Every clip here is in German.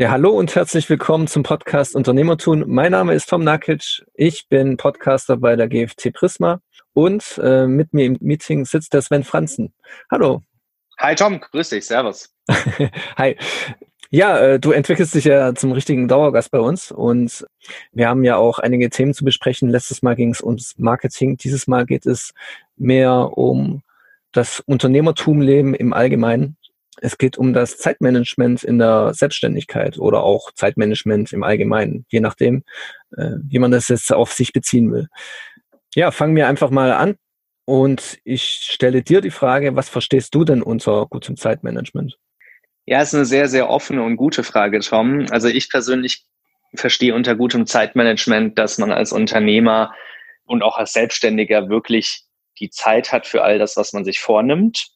Ja, hallo und herzlich willkommen zum Podcast Unternehmertun. Mein Name ist Tom Nakic. Ich bin Podcaster bei der GFT Prisma und äh, mit mir im Meeting sitzt der Sven Franzen. Hallo. Hi Tom, grüß dich, servus. Hi. Ja, äh, du entwickelst dich ja zum richtigen Dauergast bei uns und wir haben ja auch einige Themen zu besprechen. Letztes Mal ging es ums Marketing, dieses Mal geht es mehr um das Unternehmertumleben im Allgemeinen. Es geht um das Zeitmanagement in der Selbstständigkeit oder auch Zeitmanagement im Allgemeinen, je nachdem, äh, wie man das jetzt auf sich beziehen will. Ja, fangen wir einfach mal an und ich stelle dir die Frage, was verstehst du denn unter gutem Zeitmanagement? Ja, ist eine sehr, sehr offene und gute Frage, Tom. Also ich persönlich verstehe unter gutem Zeitmanagement, dass man als Unternehmer und auch als Selbstständiger wirklich die Zeit hat für all das, was man sich vornimmt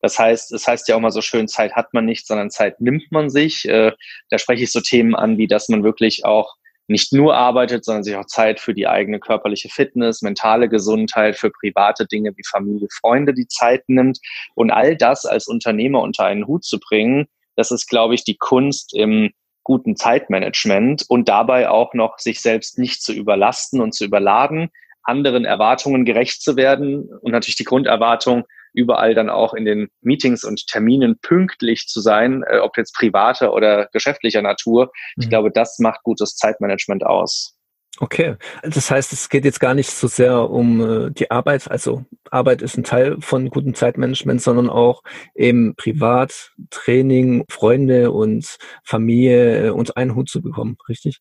das heißt, es heißt ja auch mal so schön, Zeit hat man nicht, sondern Zeit nimmt man sich. Äh, da spreche ich so Themen an, wie dass man wirklich auch nicht nur arbeitet, sondern sich auch Zeit für die eigene körperliche Fitness, mentale Gesundheit, für private Dinge wie Familie, Freunde die Zeit nimmt. Und all das als Unternehmer unter einen Hut zu bringen, das ist, glaube ich, die Kunst im guten Zeitmanagement und dabei auch noch sich selbst nicht zu überlasten und zu überladen, anderen Erwartungen gerecht zu werden und natürlich die Grunderwartung, überall dann auch in den Meetings und Terminen pünktlich zu sein, äh, ob jetzt privater oder geschäftlicher Natur. Ich mhm. glaube, das macht gutes Zeitmanagement aus. Okay, das heißt, es geht jetzt gar nicht so sehr um äh, die Arbeit, also Arbeit ist ein Teil von gutem Zeitmanagement, sondern auch eben privat, Training, Freunde und Familie äh, unter einen Hut zu bekommen, richtig?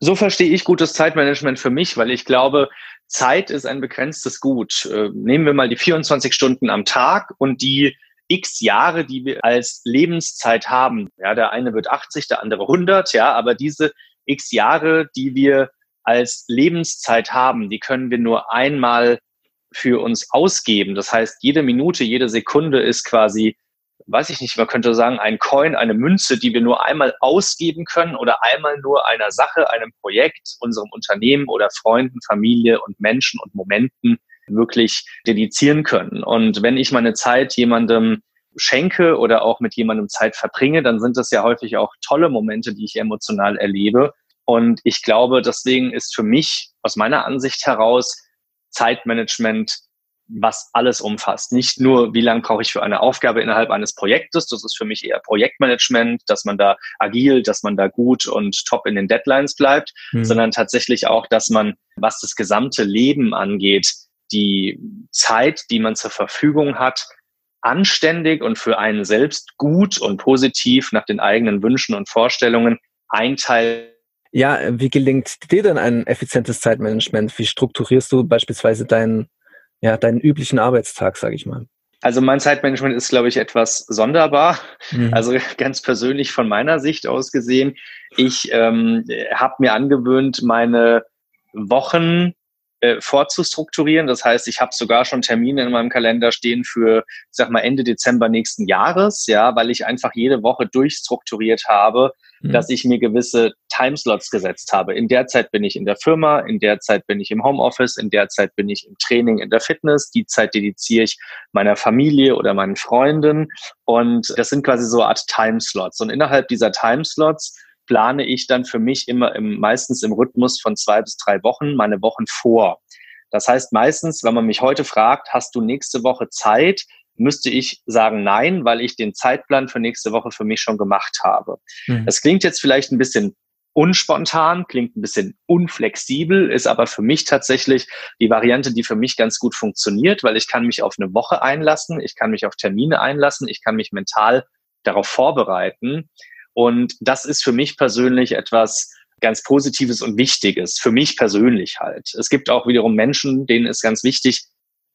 So verstehe ich gutes Zeitmanagement für mich, weil ich glaube, Zeit ist ein begrenztes Gut. Äh, nehmen wir mal die 24 Stunden am Tag und die x Jahre, die wir als Lebenszeit haben. Ja, der eine wird 80, der andere 100, ja, aber diese x Jahre, die wir als Lebenszeit haben, die können wir nur einmal für uns ausgeben. Das heißt, jede Minute, jede Sekunde ist quasi weiß ich nicht, man könnte sagen, ein Coin, eine Münze, die wir nur einmal ausgeben können oder einmal nur einer Sache, einem Projekt, unserem Unternehmen oder Freunden, Familie und Menschen und Momenten wirklich dedizieren können. Und wenn ich meine Zeit jemandem schenke oder auch mit jemandem Zeit verbringe, dann sind das ja häufig auch tolle Momente, die ich emotional erlebe. Und ich glaube, deswegen ist für mich aus meiner Ansicht heraus Zeitmanagement was alles umfasst. Nicht nur, wie lange brauche ich für eine Aufgabe innerhalb eines Projektes, das ist für mich eher Projektmanagement, dass man da agil, dass man da gut und top in den Deadlines bleibt, mhm. sondern tatsächlich auch, dass man, was das gesamte Leben angeht, die Zeit, die man zur Verfügung hat, anständig und für einen selbst gut und positiv nach den eigenen Wünschen und Vorstellungen einteilt ja, wie gelingt dir denn ein effizientes Zeitmanagement? Wie strukturierst du beispielsweise deinen ja, deinen üblichen Arbeitstag, sage ich mal? Also mein Zeitmanagement ist, glaube ich, etwas sonderbar. Mhm. Also ganz persönlich von meiner Sicht aus gesehen, ich ähm, habe mir angewöhnt, meine Wochen äh, vorzustrukturieren. Das heißt, ich habe sogar schon Termine in meinem Kalender stehen für, ich sag mal, Ende Dezember nächsten Jahres, ja, weil ich einfach jede Woche durchstrukturiert habe, mhm. dass ich mir gewisse Timeslots gesetzt habe. In der Zeit bin ich in der Firma, in der Zeit bin ich im Homeoffice, in der Zeit bin ich im Training, in der Fitness, die Zeit dediziere ich meiner Familie oder meinen Freunden. Und das sind quasi so eine Art Timeslots. Und innerhalb dieser Timeslots plane ich dann für mich immer im, meistens im Rhythmus von zwei bis drei Wochen meine Wochen vor. Das heißt meistens, wenn man mich heute fragt, hast du nächste Woche Zeit, müsste ich sagen nein, weil ich den Zeitplan für nächste Woche für mich schon gemacht habe. Mhm. Das klingt jetzt vielleicht ein bisschen unspontan, klingt ein bisschen unflexibel, ist aber für mich tatsächlich die Variante, die für mich ganz gut funktioniert, weil ich kann mich auf eine Woche einlassen, ich kann mich auf Termine einlassen, ich kann mich mental darauf vorbereiten. Und das ist für mich persönlich etwas ganz Positives und Wichtiges, für mich persönlich halt. Es gibt auch wiederum Menschen, denen ist ganz wichtig,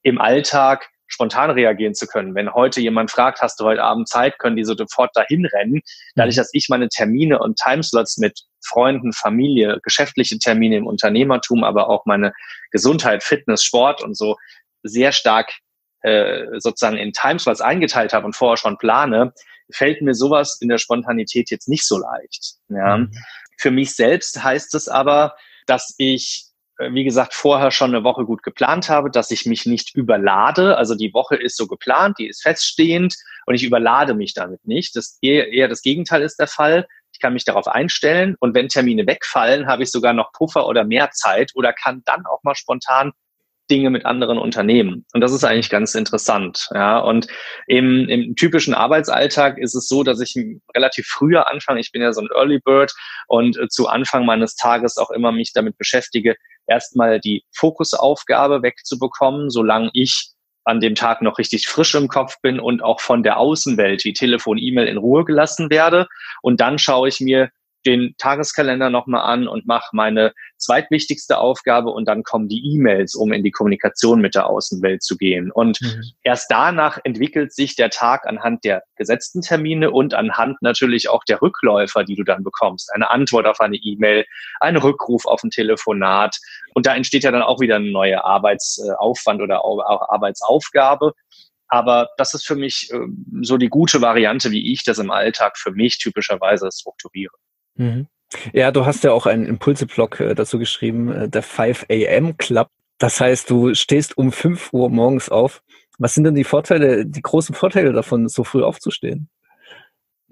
im Alltag spontan reagieren zu können. Wenn heute jemand fragt, hast du heute Abend Zeit, können die so sofort dahin rennen. Dadurch, dass ich meine Termine und Timeslots mit Freunden, Familie, geschäftliche Termine im Unternehmertum, aber auch meine Gesundheit, Fitness, Sport und so sehr stark äh, sozusagen in Timeslots eingeteilt habe und vorher schon plane, fällt mir sowas in der Spontanität jetzt nicht so leicht. Ja. Mhm. Für mich selbst heißt es aber, dass ich äh, wie gesagt, vorher schon eine Woche gut geplant habe, dass ich mich nicht überlade. Also die Woche ist so geplant, die ist feststehend und ich überlade mich damit nicht. Das eher, eher das Gegenteil ist der Fall. Ich kann mich darauf einstellen und wenn Termine wegfallen, habe ich sogar noch Puffer oder mehr Zeit oder kann dann auch mal spontan Dinge mit anderen Unternehmen. Und das ist eigentlich ganz interessant. Ja, und im, im typischen Arbeitsalltag ist es so, dass ich relativ früher anfange. Ich bin ja so ein Early Bird und äh, zu Anfang meines Tages auch immer mich damit beschäftige, erstmal die Fokusaufgabe wegzubekommen, solange ich an dem Tag noch richtig frisch im Kopf bin und auch von der Außenwelt wie Telefon, E-Mail in Ruhe gelassen werde. Und dann schaue ich mir den Tageskalender nochmal an und mache meine zweitwichtigste Aufgabe und dann kommen die E-Mails, um in die Kommunikation mit der Außenwelt zu gehen. Und mhm. erst danach entwickelt sich der Tag anhand der gesetzten Termine und anhand natürlich auch der Rückläufer, die du dann bekommst. Eine Antwort auf eine E-Mail, ein Rückruf auf ein Telefonat. Und da entsteht ja dann auch wieder ein neuer Arbeitsaufwand oder auch Arbeitsaufgabe. Aber das ist für mich äh, so die gute Variante, wie ich das im Alltag für mich typischerweise strukturiere. Mhm. Ja, du hast ja auch einen Impulse-Blog äh, dazu geschrieben, äh, der 5 AM Club. Das heißt, du stehst um 5 Uhr morgens auf. Was sind denn die Vorteile, die großen Vorteile davon, so früh aufzustehen?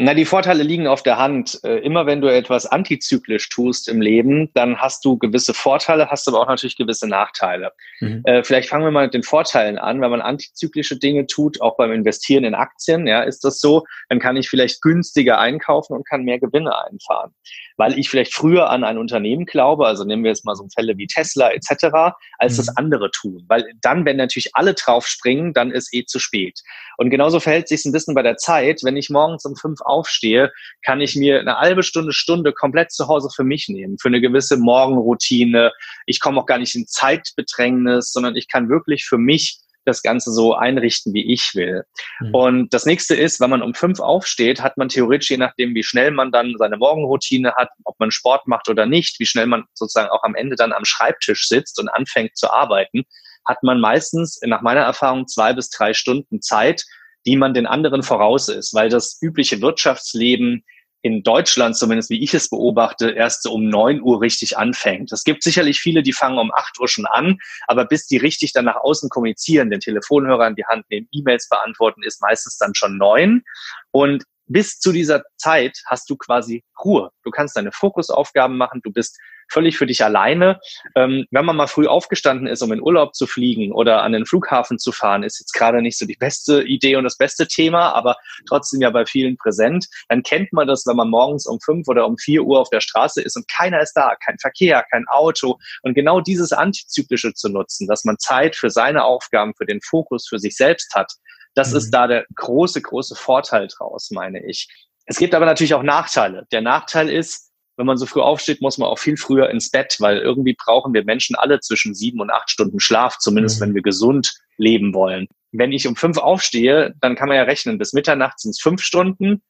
Na, die Vorteile liegen auf der Hand. Äh, immer wenn du etwas antizyklisch tust im Leben, dann hast du gewisse Vorteile, hast aber auch natürlich gewisse Nachteile. Mhm. Äh, vielleicht fangen wir mal mit den Vorteilen an. Wenn man antizyklische Dinge tut, auch beim Investieren in Aktien, ja, ist das so, dann kann ich vielleicht günstiger einkaufen und kann mehr Gewinne einfahren. Weil ich vielleicht früher an ein Unternehmen glaube, also nehmen wir jetzt mal so Fälle wie Tesla etc., als mhm. das andere tun. Weil dann, wenn natürlich alle drauf springen, dann ist eh zu spät. Und genauso verhält sich ein bisschen bei der Zeit. Wenn ich morgens um fünf aufstehe, kann ich mir eine halbe Stunde, Stunde komplett zu Hause für mich nehmen, für eine gewisse Morgenroutine. Ich komme auch gar nicht in Zeitbedrängnis, sondern ich kann wirklich für mich das Ganze so einrichten, wie ich will. Mhm. Und das nächste ist, wenn man um fünf aufsteht, hat man theoretisch, je nachdem, wie schnell man dann seine Morgenroutine hat, ob man Sport macht oder nicht, wie schnell man sozusagen auch am Ende dann am Schreibtisch sitzt und anfängt zu arbeiten, hat man meistens nach meiner Erfahrung zwei bis drei Stunden Zeit, die man den anderen voraus ist, weil das übliche Wirtschaftsleben in Deutschland, zumindest wie ich es beobachte, erst so um neun Uhr richtig anfängt. Es gibt sicherlich viele, die fangen um acht Uhr schon an, aber bis die richtig dann nach außen kommunizieren, den Telefonhörer in die Hand nehmen, E-Mails beantworten, ist meistens dann schon neun. Und bis zu dieser Zeit hast du quasi Ruhe. Du kannst deine Fokusaufgaben machen, du bist völlig für dich alleine. Ähm, wenn man mal früh aufgestanden ist, um in Urlaub zu fliegen oder an den Flughafen zu fahren, ist jetzt gerade nicht so die beste Idee und das beste Thema, aber trotzdem ja bei vielen präsent. Dann kennt man das, wenn man morgens um fünf oder um vier Uhr auf der Straße ist und keiner ist da, kein Verkehr, kein Auto. Und genau dieses Antizyklische zu nutzen, dass man Zeit für seine Aufgaben, für den Fokus, für sich selbst hat, das mhm. ist da der große, große Vorteil draus, meine ich. Es gibt aber natürlich auch Nachteile. Der Nachteil ist, wenn man so früh aufsteht, muss man auch viel früher ins Bett, weil irgendwie brauchen wir Menschen alle zwischen sieben und acht Stunden Schlaf, zumindest mhm. wenn wir gesund leben wollen. Wenn ich um fünf aufstehe, dann kann man ja rechnen, bis Mitternacht sind es fünf Stunden,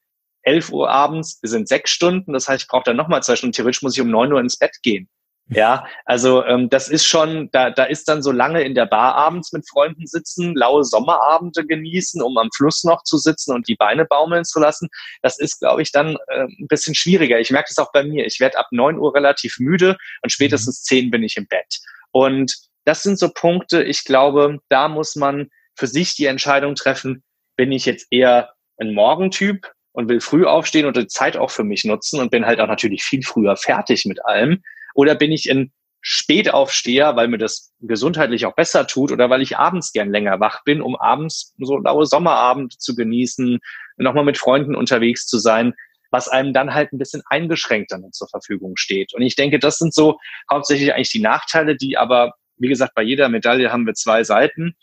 elf Uhr abends sind sechs Stunden, das heißt, ich brauche dann nochmal zwei Stunden. Theoretisch muss ich um neun Uhr ins Bett gehen. Ja, also ähm, das ist schon, da, da ist dann so lange in der Bar abends mit Freunden sitzen, laue Sommerabende genießen, um am Fluss noch zu sitzen und die Beine baumeln zu lassen. Das ist, glaube ich, dann äh, ein bisschen schwieriger. Ich merke das auch bei mir. Ich werde ab neun Uhr relativ müde und spätestens mhm. zehn bin ich im Bett. Und das sind so Punkte, ich glaube, da muss man für sich die Entscheidung treffen, bin ich jetzt eher ein Morgentyp und will früh aufstehen und die Zeit auch für mich nutzen und bin halt auch natürlich viel früher fertig mit allem oder bin ich ein Spätaufsteher, weil mir das gesundheitlich auch besser tut oder weil ich abends gern länger wach bin, um abends so laue Sommerabend zu genießen, nochmal mit Freunden unterwegs zu sein, was einem dann halt ein bisschen eingeschränkt dann zur Verfügung steht. Und ich denke, das sind so hauptsächlich eigentlich die Nachteile, die aber, wie gesagt, bei jeder Medaille haben wir zwei Seiten,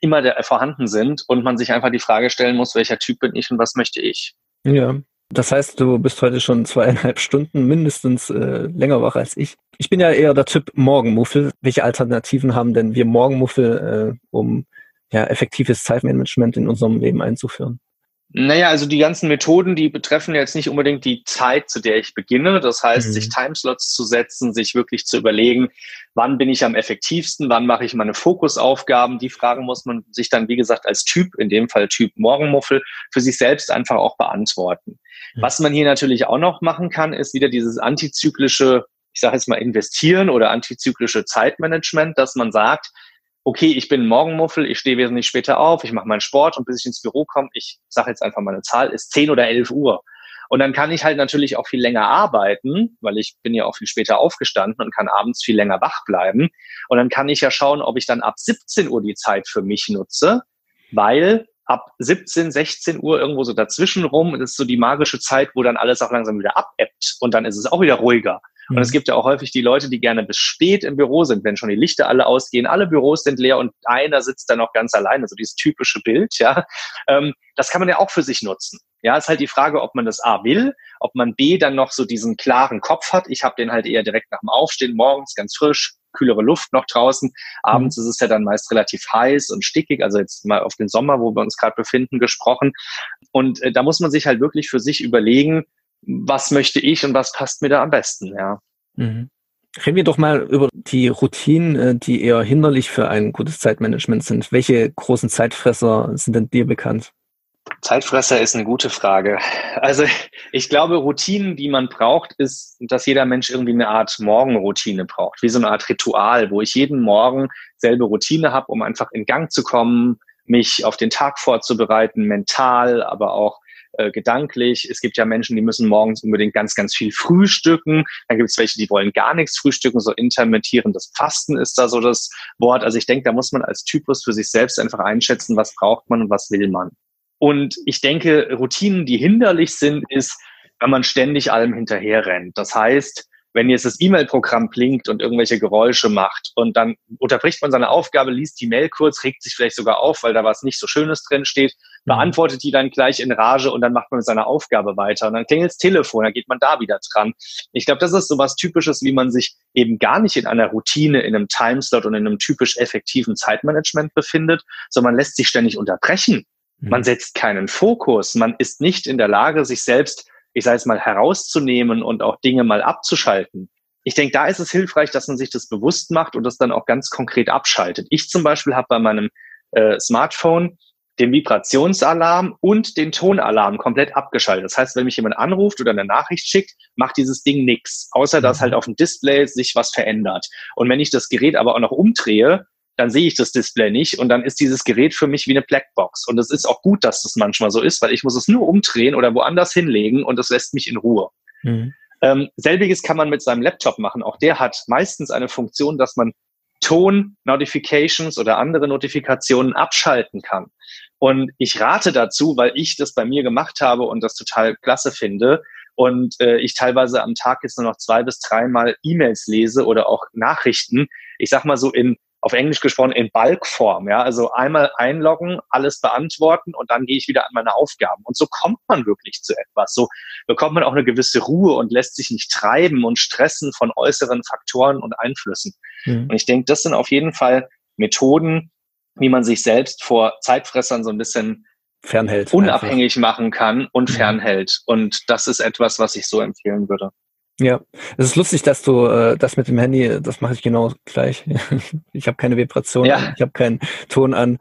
immer der, vorhanden sind und man sich einfach die Frage stellen muss, welcher Typ bin ich und was möchte ich. Ja, das heißt, du bist heute schon zweieinhalb Stunden mindestens äh, länger wach als ich. Ich bin ja eher der Typ Morgenmuffel. Welche Alternativen haben denn wir Morgenmuffel, äh, um ja, effektives Zeitmanagement in unserem Leben einzuführen? Naja, also die ganzen Methoden, die betreffen jetzt nicht unbedingt die Zeit, zu der ich beginne. Das heißt, mhm. sich Timeslots zu setzen, sich wirklich zu überlegen, wann bin ich am effektivsten, wann mache ich meine Fokusaufgaben. Die Fragen muss man sich dann, wie gesagt, als Typ, in dem Fall Typ Morgenmuffel, für sich selbst einfach auch beantworten. Mhm. Was man hier natürlich auch noch machen kann, ist wieder dieses antizyklische, ich sage jetzt mal investieren oder antizyklische Zeitmanagement, dass man sagt, okay, ich bin ein Morgenmuffel, ich stehe wesentlich später auf, ich mache meinen Sport und bis ich ins Büro komme, ich sage jetzt einfach mal eine Zahl, ist 10 oder 11 Uhr. Und dann kann ich halt natürlich auch viel länger arbeiten, weil ich bin ja auch viel später aufgestanden und kann abends viel länger wach bleiben. Und dann kann ich ja schauen, ob ich dann ab 17 Uhr die Zeit für mich nutze, weil ab 17, 16 Uhr irgendwo so dazwischen rum, ist so die magische Zeit, wo dann alles auch langsam wieder abebbt und dann ist es auch wieder ruhiger. Und es mhm. gibt ja auch häufig die Leute, die gerne bis spät im Büro sind, wenn schon die Lichter alle ausgehen, alle Büros sind leer und einer sitzt dann noch ganz alleine, so dieses typische Bild, ja. Ähm, das kann man ja auch für sich nutzen. Ja, ist halt die Frage, ob man das A will, ob man B dann noch so diesen klaren Kopf hat. Ich habe den halt eher direkt nach dem Aufstehen morgens ganz frisch, kühlere Luft noch draußen. Abends mhm. ist es ja dann meist relativ heiß und stickig, also jetzt mal auf den Sommer, wo wir uns gerade befinden, gesprochen. Und äh, da muss man sich halt wirklich für sich überlegen, was möchte ich und was passt mir da am besten, ja. Mhm. Reden wir doch mal über die Routinen, äh, die eher hinderlich für ein gutes Zeitmanagement sind. Welche großen Zeitfresser sind denn dir bekannt? Zeitfresser ist eine gute Frage. Also ich glaube, Routinen, die man braucht, ist, dass jeder Mensch irgendwie eine Art Morgenroutine braucht, wie so eine Art Ritual, wo ich jeden Morgen selbe Routine habe, um einfach in Gang zu kommen, mich auf den Tag vorzubereiten, mental, aber auch äh, gedanklich. Es gibt ja Menschen, die müssen morgens unbedingt ganz, ganz viel frühstücken. Dann gibt es welche, die wollen gar nichts frühstücken. So intermittierendes Fasten ist da so das Wort. Also ich denke, da muss man als Typus für sich selbst einfach einschätzen, was braucht man und was will man. Und ich denke, Routinen, die hinderlich sind, ist, wenn man ständig allem hinterher rennt. Das heißt, wenn jetzt das E-Mail-Programm blinkt und irgendwelche Geräusche macht und dann unterbricht man seine Aufgabe, liest die Mail kurz, regt sich vielleicht sogar auf, weil da was nicht so Schönes drin steht, mhm. beantwortet die dann gleich in Rage und dann macht man mit seiner Aufgabe weiter. Und dann klingelt das Telefon, dann geht man da wieder dran. Ich glaube, das ist so was Typisches, wie man sich eben gar nicht in einer Routine, in einem Timeslot und in einem typisch effektiven Zeitmanagement befindet, sondern man lässt sich ständig unterbrechen. Man mhm. setzt keinen Fokus. Man ist nicht in der Lage, sich selbst ich sage es mal, herauszunehmen und auch Dinge mal abzuschalten. Ich denke, da ist es hilfreich, dass man sich das bewusst macht und das dann auch ganz konkret abschaltet. Ich zum Beispiel habe bei meinem äh, Smartphone den Vibrationsalarm und den Tonalarm komplett abgeschaltet. Das heißt, wenn mich jemand anruft oder eine Nachricht schickt, macht dieses Ding nichts, außer dass mhm. halt auf dem Display sich was verändert. Und wenn ich das Gerät aber auch noch umdrehe, dann sehe ich das Display nicht und dann ist dieses Gerät für mich wie eine Blackbox. Und es ist auch gut, dass das manchmal so ist, weil ich muss es nur umdrehen oder woanders hinlegen und das lässt mich in Ruhe. Mhm. Ähm, selbiges kann man mit seinem Laptop machen. Auch der hat meistens eine Funktion, dass man Ton, Notifications oder andere Notifikationen abschalten kann. Und ich rate dazu, weil ich das bei mir gemacht habe und das total klasse finde, und äh, ich teilweise am Tag jetzt nur noch zwei bis dreimal E-Mails lese oder auch Nachrichten. Ich sag mal so in auf Englisch gesprochen in Balkform. Ja, also einmal einloggen, alles beantworten und dann gehe ich wieder an meine Aufgaben. Und so kommt man wirklich zu etwas. So bekommt man auch eine gewisse Ruhe und lässt sich nicht treiben und stressen von äußeren Faktoren und Einflüssen. Mhm. Und ich denke, das sind auf jeden Fall Methoden, wie man sich selbst vor Zeitfressern so ein bisschen fernhält, unabhängig einfach. machen kann und mhm. fernhält. Und das ist etwas, was ich so empfehlen würde. Ja, es ist lustig, dass du äh, das mit dem Handy, das mache ich genau gleich. ich habe keine Vibration, ja. ich habe keinen Ton an.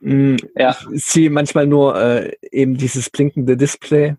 Mm, ja. Ich sehe manchmal nur äh, eben dieses blinkende Display,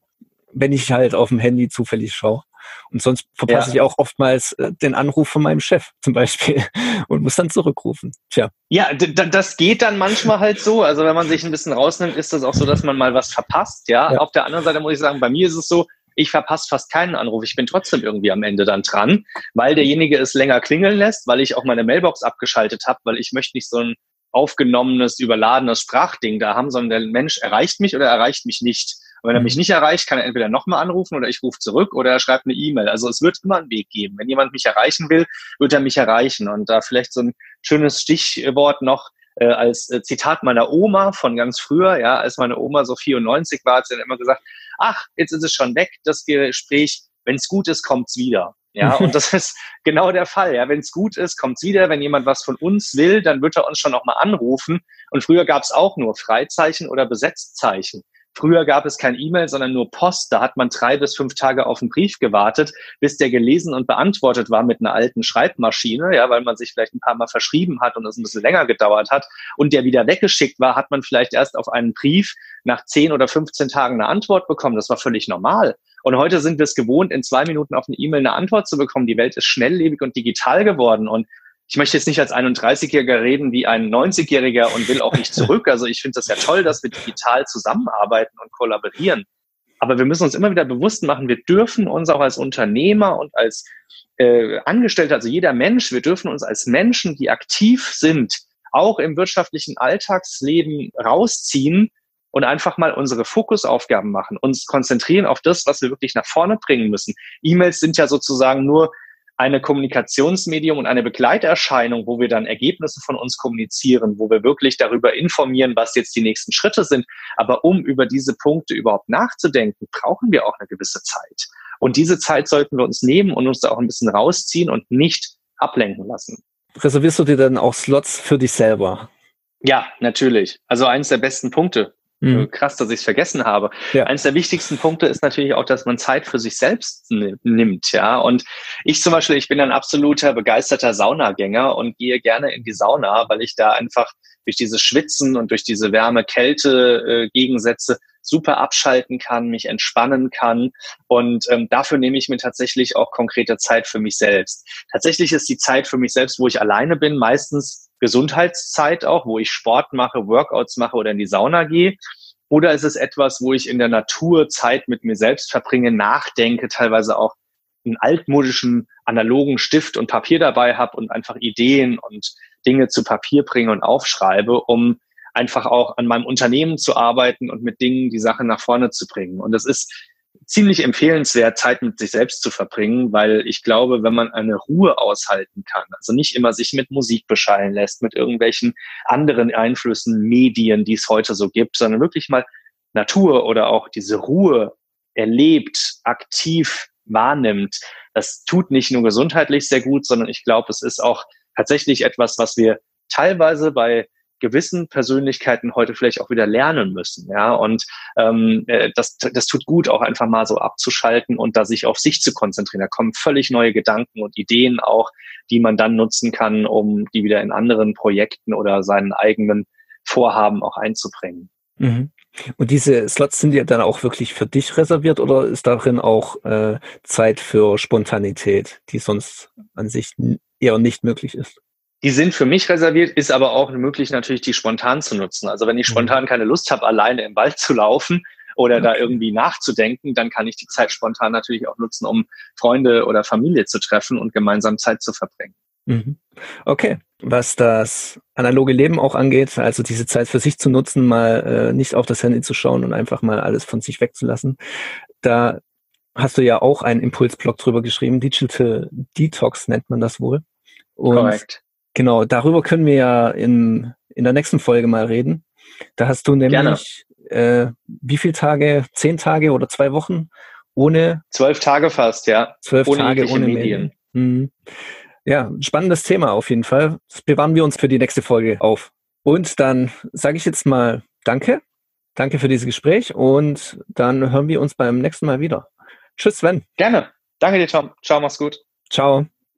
wenn ich halt auf dem Handy zufällig schaue. Und sonst verpasse ja. ich auch oftmals äh, den Anruf von meinem Chef zum Beispiel und muss dann zurückrufen. Tja. Ja, das geht dann manchmal halt so. Also wenn man sich ein bisschen rausnimmt, ist das auch so, dass man mal was verpasst. Ja, ja. auf der anderen Seite muss ich sagen, bei mir ist es so, ich verpasse fast keinen Anruf. Ich bin trotzdem irgendwie am Ende dann dran, weil derjenige es länger klingeln lässt, weil ich auch meine Mailbox abgeschaltet habe, weil ich möchte nicht so ein aufgenommenes, überladenes Sprachding da haben, sondern der Mensch erreicht mich oder erreicht mich nicht. Und wenn er mich nicht erreicht, kann er entweder nochmal anrufen oder ich rufe zurück oder er schreibt eine E-Mail. Also es wird immer einen Weg geben. Wenn jemand mich erreichen will, wird er mich erreichen. Und da vielleicht so ein schönes Stichwort noch, äh, als äh, Zitat meiner Oma von ganz früher, ja, als meine Oma so 94 war, hat sie dann immer gesagt, ach, jetzt ist es schon weg, das Gespräch, wenn es gut ist, kommt's wieder. Ja, und das ist genau der Fall. Ja, wenn es gut ist, kommt's wieder. Wenn jemand was von uns will, dann wird er uns schon noch mal anrufen. Und früher gab es auch nur Freizeichen oder Besetzzeichen. Früher gab es kein E-Mail, sondern nur Post. Da hat man drei bis fünf Tage auf einen Brief gewartet, bis der gelesen und beantwortet war mit einer alten Schreibmaschine, ja, weil man sich vielleicht ein paar Mal verschrieben hat und es ein bisschen länger gedauert hat. Und der wieder weggeschickt war, hat man vielleicht erst auf einen Brief nach zehn oder 15 Tagen eine Antwort bekommen. Das war völlig normal. Und heute sind wir es gewohnt, in zwei Minuten auf eine E-Mail eine Antwort zu bekommen. Die Welt ist schnelllebig und digital geworden. Und ich möchte jetzt nicht als 31-Jähriger reden wie ein 90-Jähriger und will auch nicht zurück. Also ich finde das ja toll, dass wir digital zusammenarbeiten und kollaborieren. Aber wir müssen uns immer wieder bewusst machen, wir dürfen uns auch als Unternehmer und als äh, Angestellte, also jeder Mensch, wir dürfen uns als Menschen, die aktiv sind, auch im wirtschaftlichen Alltagsleben rausziehen und einfach mal unsere Fokusaufgaben machen, uns konzentrieren auf das, was wir wirklich nach vorne bringen müssen. E-Mails sind ja sozusagen nur eine Kommunikationsmedium und eine Begleiterscheinung, wo wir dann Ergebnisse von uns kommunizieren, wo wir wirklich darüber informieren, was jetzt die nächsten Schritte sind. Aber um über diese Punkte überhaupt nachzudenken, brauchen wir auch eine gewisse Zeit. Und diese Zeit sollten wir uns nehmen und uns da auch ein bisschen rausziehen und nicht ablenken lassen. Reservierst du dir dann auch Slots für dich selber? Ja, natürlich. Also eines der besten Punkte. Mhm. Krass, dass ich es vergessen habe. Ja. Eines der wichtigsten Punkte ist natürlich auch, dass man Zeit für sich selbst nimmt, ja. Und ich zum Beispiel, ich bin ein absoluter begeisterter Saunagänger und gehe gerne in die Sauna, weil ich da einfach durch dieses Schwitzen und durch diese Wärme-Kälte-Gegensätze äh, super abschalten kann, mich entspannen kann. Und ähm, dafür nehme ich mir tatsächlich auch konkrete Zeit für mich selbst. Tatsächlich ist die Zeit für mich selbst, wo ich alleine bin, meistens Gesundheitszeit auch, wo ich Sport mache, Workouts mache oder in die Sauna gehe? Oder ist es etwas, wo ich in der Natur Zeit mit mir selbst verbringe, nachdenke, teilweise auch einen altmodischen analogen Stift und Papier dabei habe und einfach Ideen und Dinge zu Papier bringe und aufschreibe, um einfach auch an meinem Unternehmen zu arbeiten und mit Dingen die Sache nach vorne zu bringen. Und das ist ziemlich empfehlenswert, Zeit mit sich selbst zu verbringen, weil ich glaube, wenn man eine Ruhe aushalten kann, also nicht immer sich mit Musik beschallen lässt, mit irgendwelchen anderen Einflüssen, Medien, die es heute so gibt, sondern wirklich mal Natur oder auch diese Ruhe erlebt, aktiv wahrnimmt, das tut nicht nur gesundheitlich sehr gut, sondern ich glaube, es ist auch tatsächlich etwas, was wir teilweise bei gewissen Persönlichkeiten heute vielleicht auch wieder lernen müssen. Ja, und ähm, äh, das, das tut gut, auch einfach mal so abzuschalten und da sich auf sich zu konzentrieren. Da kommen völlig neue Gedanken und Ideen auch, die man dann nutzen kann, um die wieder in anderen Projekten oder seinen eigenen Vorhaben auch einzubringen. Mhm. Und diese Slots sind ja dann auch wirklich für dich reserviert oder ist darin auch äh, Zeit für Spontanität, die sonst an sich eher nicht möglich ist? Die sind für mich reserviert, ist aber auch möglich, natürlich die spontan zu nutzen. Also wenn ich mhm. spontan keine Lust habe, alleine im Wald zu laufen oder okay. da irgendwie nachzudenken, dann kann ich die Zeit spontan natürlich auch nutzen, um Freunde oder Familie zu treffen und gemeinsam Zeit zu verbringen. Mhm. Okay, was das analoge Leben auch angeht, also diese Zeit für sich zu nutzen, mal äh, nicht auf das Handy zu schauen und einfach mal alles von sich wegzulassen, da hast du ja auch einen Impulsblog drüber geschrieben, Digital Detox nennt man das wohl. Und Korrekt. Genau, darüber können wir ja in, in der nächsten Folge mal reden. Da hast du nämlich äh, wie viele Tage? Zehn Tage oder zwei Wochen ohne? Zwölf Tage fast, ja. Zwölf ohne Tage ohne Medien. Medien. Mhm. Ja, spannendes Thema auf jeden Fall. Das bewahren wir uns für die nächste Folge auf. Und dann sage ich jetzt mal Danke. Danke für dieses Gespräch und dann hören wir uns beim nächsten Mal wieder. Tschüss, Sven. Gerne. Danke dir, Tom. Ciao, mach's gut. Ciao.